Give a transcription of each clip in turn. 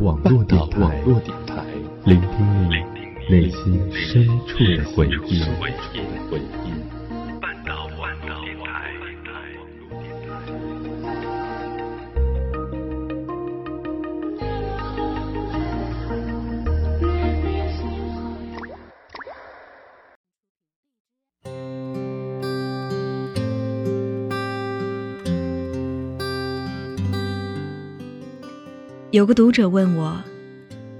网络电台，聆听你内心深处的回忆。有个读者问我：“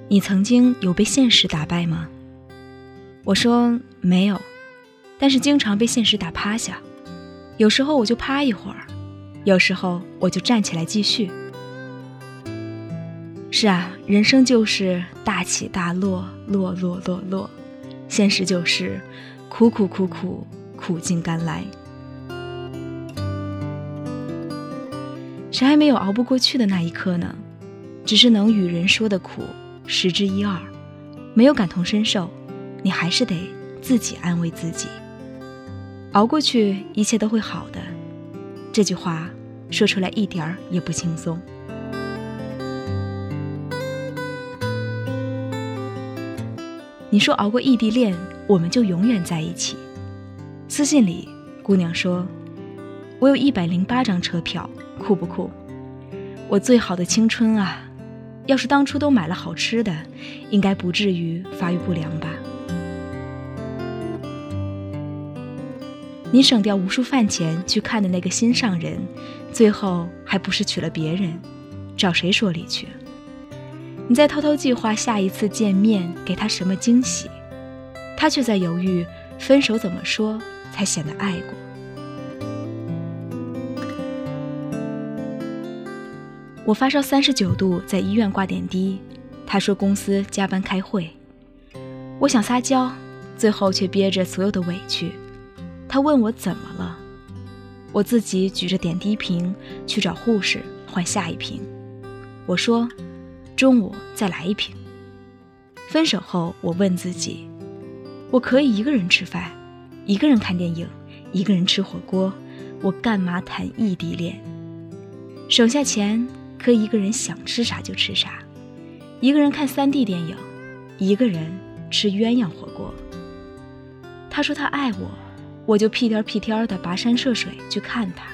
你曾经有被现实打败吗？”我说：“没有，但是经常被现实打趴下。有时候我就趴一会儿，有时候我就站起来继续。”是啊，人生就是大起大落，落落落落，现实就是苦苦苦苦，苦尽甘来。谁还没有熬不过去的那一刻呢？只是能与人说的苦十之一二，没有感同身受，你还是得自己安慰自己。熬过去，一切都会好的。这句话说出来一点儿也不轻松。你说熬过异地恋，我们就永远在一起。私信里，姑娘说：“我有一百零八张车票，酷不酷？我最好的青春啊！”要是当初都买了好吃的，应该不至于发育不良吧？你省掉无数饭钱去看的那个心上人，最后还不是娶了别人？找谁说理去？你在偷偷计划下一次见面给他什么惊喜，他却在犹豫分手怎么说才显得爱过。我发烧三十九度，在医院挂点滴。他说公司加班开会。我想撒娇，最后却憋着所有的委屈。他问我怎么了，我自己举着点滴瓶去找护士换下一瓶。我说中午再来一瓶。分手后，我问自己，我可以一个人吃饭，一个人看电影，一个人吃火锅，我干嘛谈异地恋？省下钱。可一个人想吃啥就吃啥，一个人看三 D 电影，一个人吃鸳鸯火锅。他说他爱我，我就屁颠屁颠的跋山涉水去看他。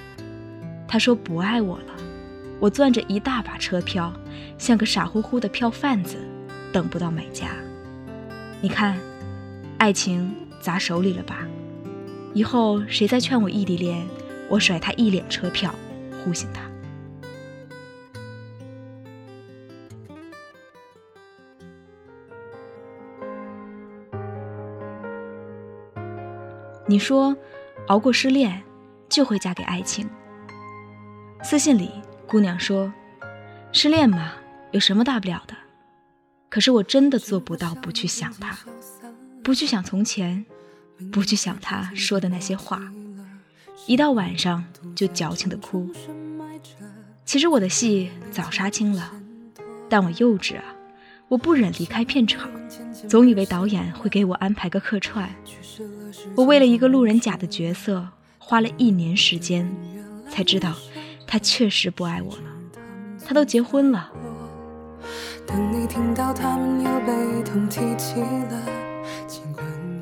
他说不爱我了，我攥着一大把车票，像个傻乎乎的票贩子，等不到买家。你看，爱情砸手里了吧？以后谁再劝我异地恋，我甩他一脸车票，呼醒他。你说，熬过失恋，就会嫁给爱情。私信里，姑娘说：“失恋嘛，有什么大不了的？可是我真的做不到不去想他，不去想从前，不去想他说的那些话，一到晚上就矫情的哭。其实我的戏早杀青了，但我幼稚啊，我不忍离开片场，总以为导演会给我安排个客串。”我为了一个路人甲的角色，花了一年时间，才知道他确实不爱我了。他都结婚了。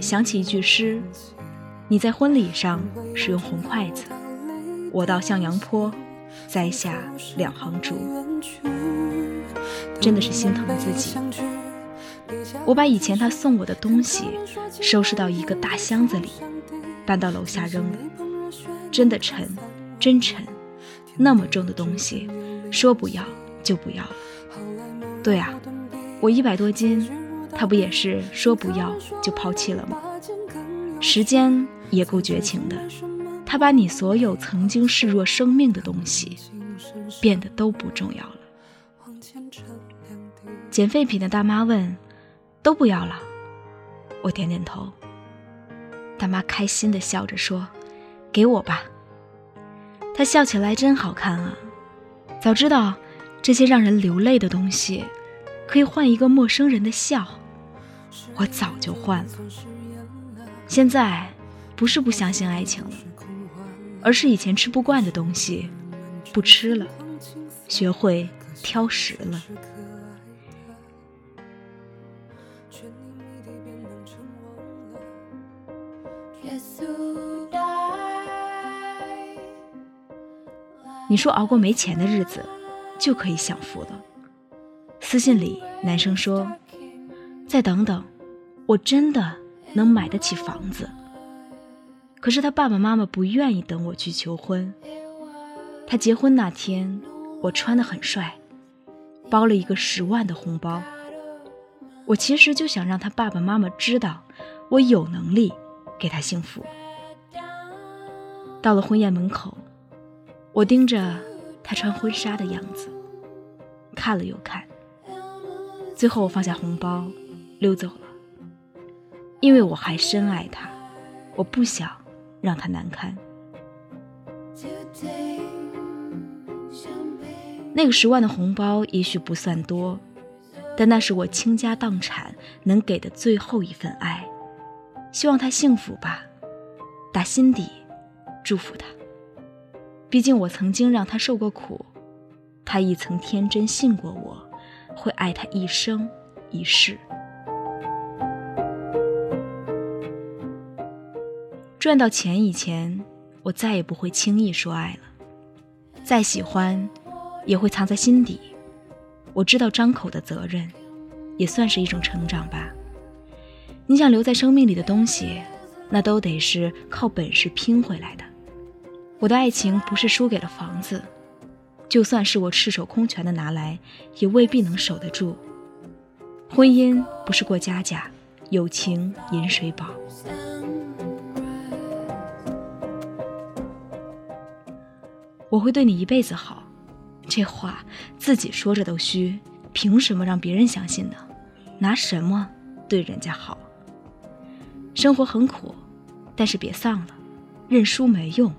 想起一句诗：“你在婚礼上使用红筷子，我到向阳坡栽下两行竹。”真的是心疼自己。我把以前他送我的东西收拾到一个大箱子里，搬到楼下扔了。真的沉，真沉，那么重的东西，说不要就不要了。对啊，我一百多斤，他不也是说不要就抛弃了吗？时间也够绝情的，他把你所有曾经视若生命的东西，变得都不重要了。捡废品的大妈问。都不要了，我点点头。大妈开心的笑着说：“给我吧。”她笑起来真好看啊！早知道这些让人流泪的东西可以换一个陌生人的笑，我早就换了。现在不是不相信爱情了，而是以前吃不惯的东西不吃了，学会挑食了。你说熬过没钱的日子，就可以享福了。私信里，男生说：“再等等，我真的能买得起房子。”可是他爸爸妈妈不愿意等我去求婚。他结婚那天，我穿得很帅，包了一个十万的红包。我其实就想让他爸爸妈妈知道，我有能力给他幸福。到了婚宴门口。我盯着他穿婚纱的样子，看了又看，最后我放下红包，溜走了。因为我还深爱他，我不想让他难堪。那个十万的红包也许不算多，但那是我倾家荡产能给的最后一份爱。希望他幸福吧，打心底祝福他。毕竟我曾经让他受过苦，他亦曾天真信过我，会爱他一生一世。赚到钱以前，我再也不会轻易说爱了。再喜欢，也会藏在心底。我知道张口的责任，也算是一种成长吧。你想留在生命里的东西，那都得是靠本事拼回来的。我的爱情不是输给了房子，就算是我赤手空拳的拿来，也未必能守得住。婚姻不是过家家，友情饮水饱。我会对你一辈子好，这话自己说着都虚，凭什么让别人相信呢？拿什么对人家好？生活很苦，但是别丧了，认输没用。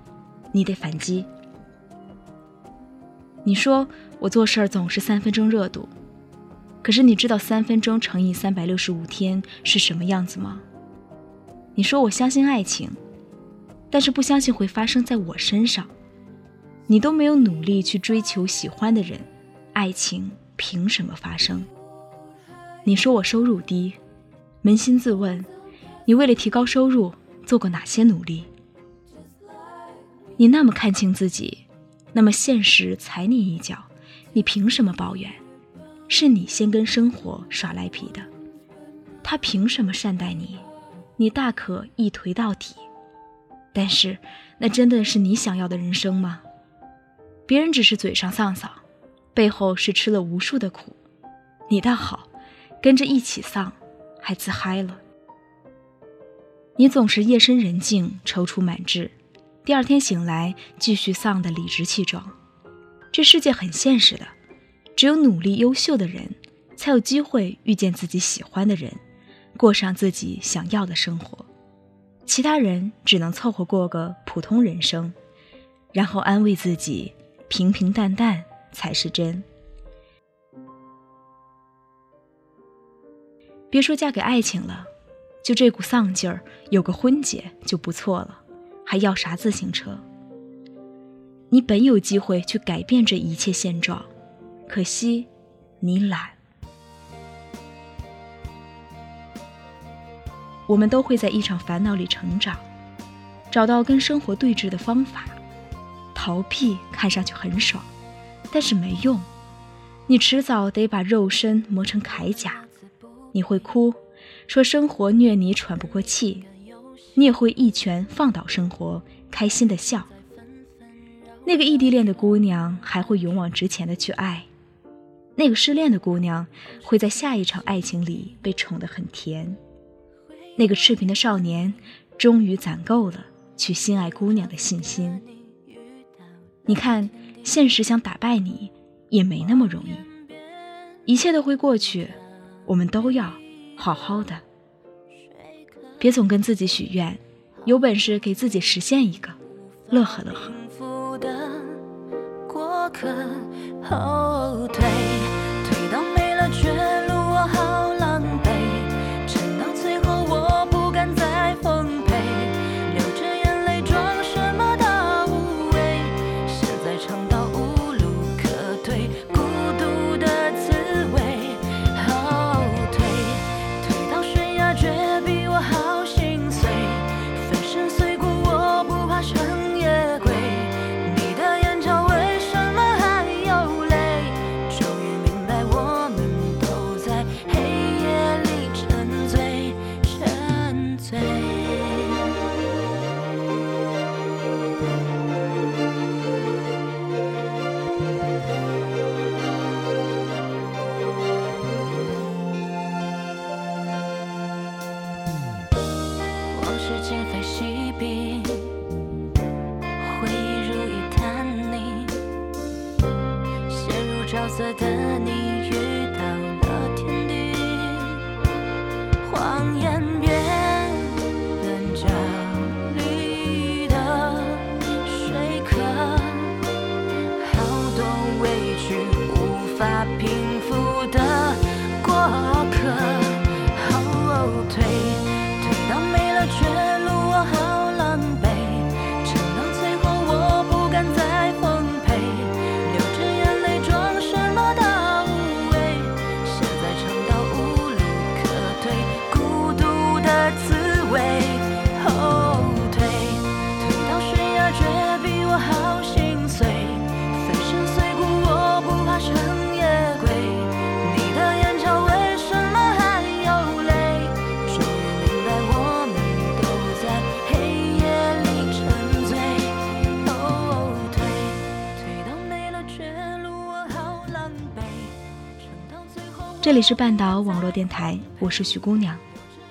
你得反击。你说我做事儿总是三分钟热度，可是你知道三分钟乘以三百六十五天是什么样子吗？你说我相信爱情，但是不相信会发生在我身上。你都没有努力去追求喜欢的人，爱情凭什么发生？你说我收入低，扪心自问，你为了提高收入做过哪些努力？你那么看清自己，那么现实踩你一脚，你凭什么抱怨？是你先跟生活耍赖皮的，他凭什么善待你？你大可一颓到底。但是，那真的是你想要的人生吗？别人只是嘴上丧丧，背后是吃了无数的苦。你倒好，跟着一起丧，还自嗨了。你总是夜深人静，踌躇满志。第二天醒来，继续丧得理直气壮。这世界很现实的，只有努力优秀的人，才有机会遇见自己喜欢的人，过上自己想要的生活。其他人只能凑合过个普通人生，然后安慰自己，平平淡淡才是真。别说嫁给爱情了，就这股丧劲儿，有个婚结就不错了。还要啥自行车？你本有机会去改变这一切现状，可惜你懒。我们都会在一场烦恼里成长，找到跟生活对峙的方法。逃避看上去很爽，但是没用。你迟早得把肉身磨成铠甲。你会哭，说生活虐你喘不过气。你也会一拳放倒生活，开心的笑。那个异地恋的姑娘还会勇往直前的去爱，那个失恋的姑娘会在下一场爱情里被宠得很甜，那个赤贫的少年终于攒够了去心爱姑娘的信心。你看，现实想打败你也没那么容易，一切都会过去，我们都要好好的。别总跟自己许愿，有本事给自己实现一个，乐呵乐呵。往事今非昔比，回忆如一滩泥，陷入沼泽的你遇到了天地，谎言变棱角里的水客，好多委屈无法平复的这里是半岛网络电台，我是徐姑娘。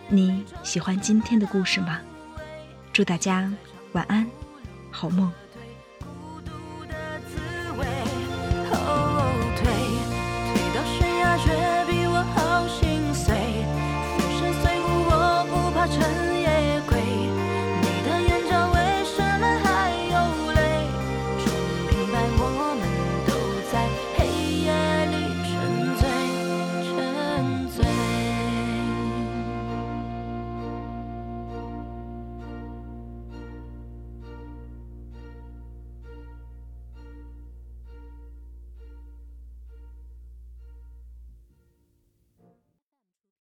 你喜欢今天的故事吗？祝大家晚安，好梦。